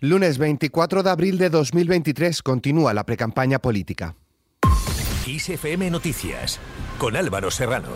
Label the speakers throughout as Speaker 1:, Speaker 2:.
Speaker 1: Lunes 24 de abril de 2023 continúa la precampaña política.
Speaker 2: ISFM Noticias con Álvaro Serrano.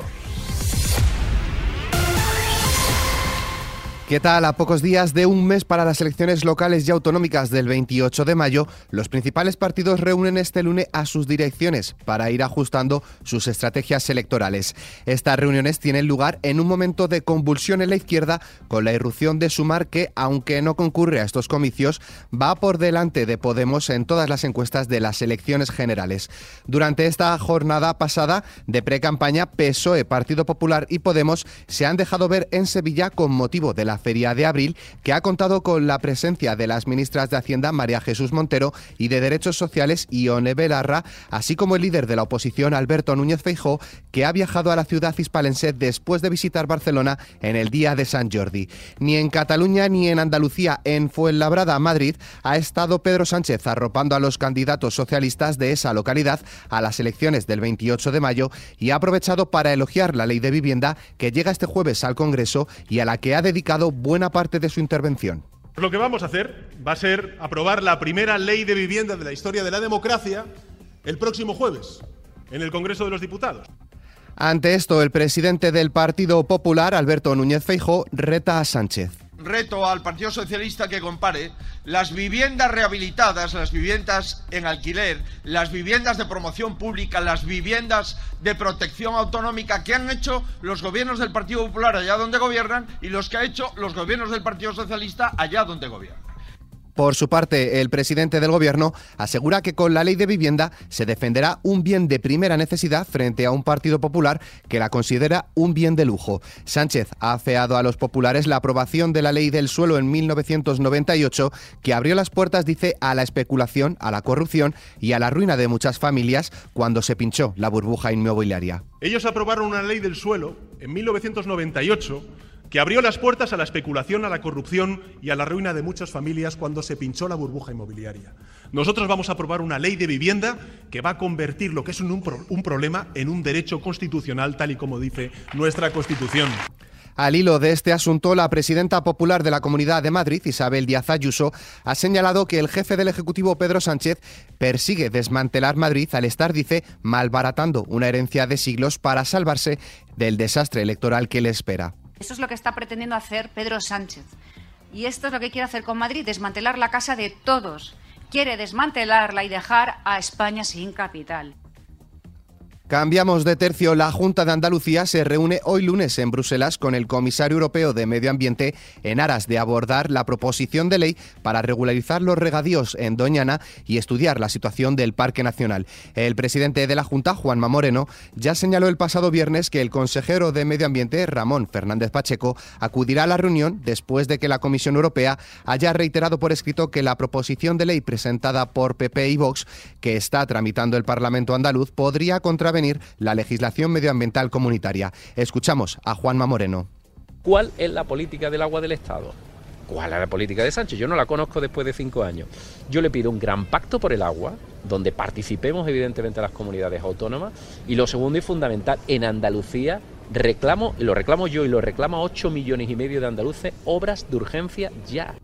Speaker 1: ¿Qué tal? A pocos días de un mes para las elecciones locales y autonómicas del 28 de mayo, los principales partidos reúnen este lunes a sus direcciones para ir ajustando sus estrategias electorales. Estas reuniones tienen lugar en un momento de convulsión en la izquierda con la irrupción de Sumar que, aunque no concurre a estos comicios, va por delante de Podemos en todas las encuestas de las elecciones generales. Durante esta jornada pasada de pre-campaña, PSOE, Partido Popular y Podemos se han dejado ver en Sevilla con motivo de la Feria de Abril, que ha contado con la presencia de las ministras de Hacienda María Jesús Montero y de Derechos Sociales Ione Belarra, así como el líder de la oposición Alberto Núñez Feijó, que ha viajado a la ciudad hispalense después de visitar Barcelona en el día de San Jordi. Ni en Cataluña ni en Andalucía, en Fuenlabrada, Madrid, ha estado Pedro Sánchez arropando a los candidatos socialistas de esa localidad a las elecciones del 28 de mayo y ha aprovechado para elogiar la ley de vivienda que llega este jueves al Congreso y a la que ha dedicado buena parte de su intervención.
Speaker 3: Lo que vamos a hacer va a ser aprobar la primera ley de vivienda de la historia de la democracia el próximo jueves en el Congreso de los Diputados.
Speaker 1: Ante esto, el presidente del Partido Popular, Alberto Núñez Feijóo, reta a Sánchez
Speaker 4: reto al Partido Socialista que compare las viviendas rehabilitadas, las viviendas en alquiler, las viviendas de promoción pública, las viviendas de protección autonómica que han hecho los gobiernos del Partido Popular allá donde gobiernan y los que ha hecho los gobiernos del Partido Socialista allá donde gobiernan.
Speaker 1: Por su parte, el presidente del Gobierno asegura que con la ley de vivienda se defenderá un bien de primera necesidad frente a un Partido Popular que la considera un bien de lujo. Sánchez ha afeado a los populares la aprobación de la ley del suelo en 1998 que abrió las puertas, dice, a la especulación, a la corrupción y a la ruina de muchas familias cuando se pinchó la burbuja inmobiliaria.
Speaker 3: Ellos aprobaron una ley del suelo en 1998 que abrió las puertas a la especulación, a la corrupción y a la ruina de muchas familias cuando se pinchó la burbuja inmobiliaria. Nosotros vamos a aprobar una ley de vivienda que va a convertir lo que es un, problema en un derecho constitucional, tal y como dice nuestra Constitución.
Speaker 1: Al hilo de este asunto, la presidenta popular de la Comunidad de Madrid, Isabel Díaz Ayuso, ha señalado que el jefe del Ejecutivo, Pedro Sánchez, persigue desmantelar Madrid al estar, dice, malbaratando una herencia de siglos para salvarse del desastre electoral que le espera.
Speaker 5: Eso es lo que está pretendiendo hacer Pedro Sánchez. Y esto es lo que quiere hacer con Madrid, desmantelar la casa de todos. Quiere desmantelarla y dejar a España sin capital.
Speaker 1: Cambiamos de tercio. La Junta de Andalucía se reúne hoy lunes en Bruselas con el comisario europeo de Medio Ambiente en aras de abordar la proposición de ley para regularizar los regadíos en Doñana y estudiar la situación del Parque Nacional. El presidente de la Junta, Juanma Moreno, ya señaló el pasado viernes que el consejero de Medio Ambiente, Ramón Fernández Pacheco, acudirá a la reunión después de que la Comisión Europea haya reiterado por escrito que la proposición de ley presentada por PP y Vox, que está tramitando el Parlamento andaluz, podría contravenir la legislación medioambiental comunitaria. Escuchamos a Juanma Moreno.
Speaker 6: ¿Cuál es la política del agua del Estado? ¿Cuál es la política de Sánchez? Yo no la conozco después de cinco años. Yo le pido un gran pacto por el agua, donde participemos evidentemente las comunidades autónomas. Y lo segundo y fundamental, en Andalucía reclamo, lo reclamo yo y lo reclama 8 millones y medio de andaluces, obras de urgencia ya.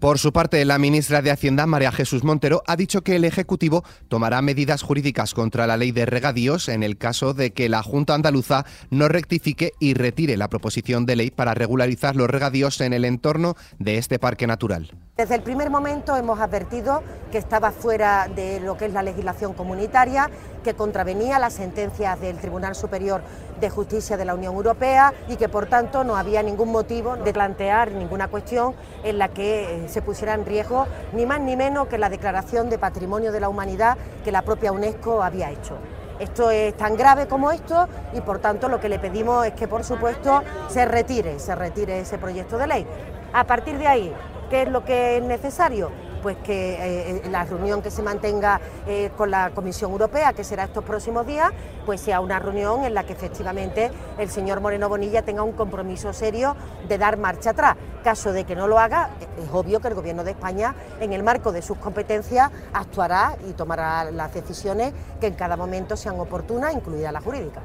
Speaker 1: Por su parte, la ministra de Hacienda, María Jesús Montero, ha dicho que el Ejecutivo tomará medidas jurídicas contra la ley de regadíos en el caso de que la Junta Andaluza no rectifique y retire la proposición de ley para regularizar los regadíos en el entorno de este parque natural.
Speaker 7: Desde el primer momento hemos advertido que estaba fuera de lo que es la legislación comunitaria, que contravenía las sentencias del Tribunal Superior de Justicia de la Unión Europea y que por tanto no había ningún motivo de plantear ninguna cuestión en la que eh, se pusiera en riesgo ni más ni menos que la declaración de Patrimonio de la Humanidad que la propia UNESCO había hecho. Esto es tan grave como esto y por tanto lo que le pedimos es que por supuesto se retire, se retire ese proyecto de ley. A partir de ahí, ¿Qué es lo que es necesario? Pues que eh, eh, la reunión que se mantenga eh, con la Comisión Europea, que será estos próximos días, pues sea una reunión en la que efectivamente el señor Moreno Bonilla tenga un compromiso serio de dar marcha atrás. Caso de que no lo haga, es obvio que el Gobierno de España, en el marco de sus competencias, actuará y tomará las decisiones que en cada momento sean oportunas, incluida la jurídica.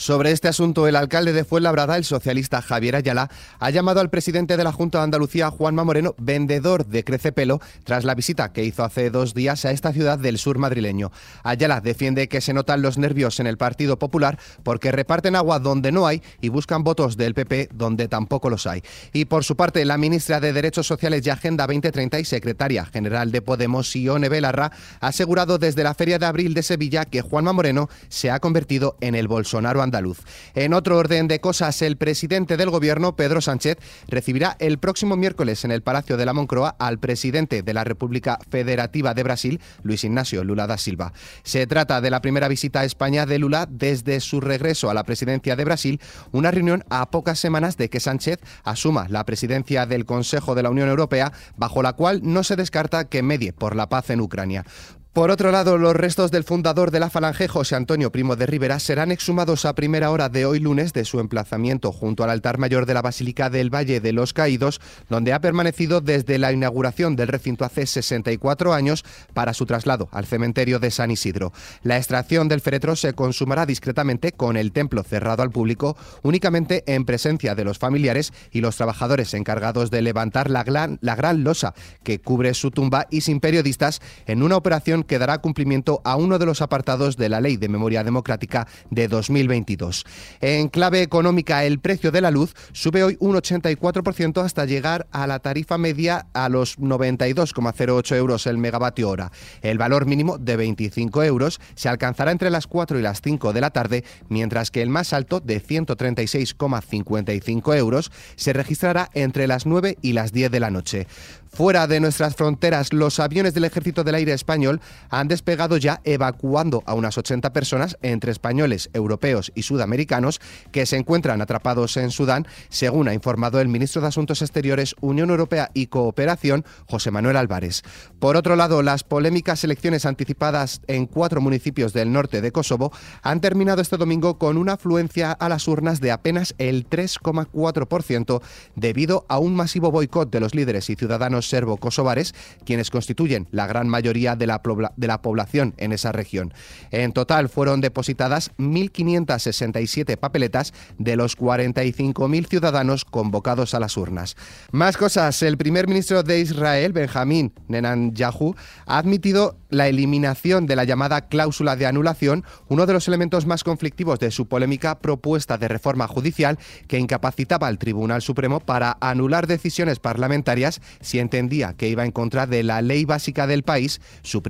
Speaker 1: Sobre este asunto, el alcalde de Fuenlabrada, el socialista Javier Ayala, ha llamado al presidente de la Junta de Andalucía, Juanma Moreno, vendedor de Crecepelo, tras la visita que hizo hace dos días a esta ciudad del sur madrileño. Ayala defiende que se notan los nervios en el Partido Popular porque reparten agua donde no hay y buscan votos del PP donde tampoco los hay. Y por su parte, la ministra de Derechos Sociales y Agenda 2030 y secretaria general de Podemos, Ione Belarra, ha asegurado desde la Feria de Abril de Sevilla que Juanma Moreno se ha convertido en el Bolsonaro andaluz. En otro orden de cosas, el presidente del gobierno, Pedro Sánchez, recibirá el próximo miércoles en el Palacio de la Moncloa al presidente de la República Federativa de Brasil, Luis Ignacio Lula da Silva. Se trata de la primera visita a España de Lula desde su regreso a la presidencia de Brasil, una reunión a pocas semanas de que Sánchez asuma la presidencia del Consejo de la Unión Europea, bajo la cual no se descarta que medie por la paz en Ucrania. Por otro lado, los restos del fundador de la Falange, José Antonio Primo de Rivera, serán exhumados a primera hora de hoy lunes de su emplazamiento junto al altar mayor de la Basílica del Valle de los Caídos, donde ha permanecido desde la inauguración del recinto hace 64 años para su traslado al cementerio de San Isidro. La extracción del féretro se consumará discretamente con el templo cerrado al público, únicamente en presencia de los familiares y los trabajadores encargados de levantar la gran, la gran losa que cubre su tumba y sin periodistas en una operación que dará cumplimiento a uno de los apartados de la Ley de Memoria Democrática de 2022. En clave económica, el precio de la luz sube hoy un 84% hasta llegar a la tarifa media a los 92,08 euros el megavatio hora. El valor mínimo de 25 euros se alcanzará entre las 4 y las 5 de la tarde, mientras que el más alto de 136,55 euros se registrará entre las 9 y las 10 de la noche. Fuera de nuestras fronteras, los aviones del Ejército del Aire Español han despegado ya evacuando a unas 80 personas entre españoles, europeos y sudamericanos que se encuentran atrapados en Sudán, según ha informado el ministro de Asuntos Exteriores, Unión Europea y Cooperación, José Manuel Álvarez. Por otro lado, las polémicas elecciones anticipadas en cuatro municipios del norte de Kosovo han terminado este domingo con una afluencia a las urnas de apenas el 3,4% debido a un masivo boicot de los líderes y ciudadanos serbo-kosovares, quienes constituyen la gran mayoría de la, de la población en esa región. En total fueron depositadas 1.567 papeletas de los 45.000 ciudadanos convocados a las urnas. Más cosas, el primer ministro de Israel, Benjamín Netanyahu, ha admitido la eliminación de la llamada cláusula de anulación, uno de los elementos más conflictivos de su polémica propuesta de reforma judicial que incapacitaba al Tribunal Supremo para anular decisiones parlamentarias si entendía que iba en contra de la ley básica del país, su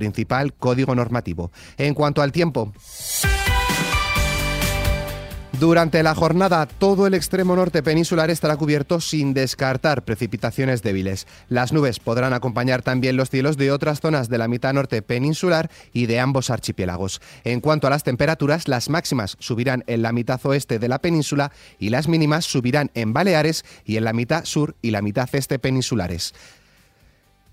Speaker 1: código normativo. En cuanto al tiempo. Durante la jornada, todo el extremo norte peninsular estará cubierto sin descartar precipitaciones débiles. Las nubes podrán acompañar también los cielos de otras zonas de la mitad norte peninsular y de ambos archipiélagos. En cuanto a las temperaturas, las máximas subirán en la mitad oeste de la península y las mínimas subirán en Baleares y en la mitad sur y la mitad este peninsulares.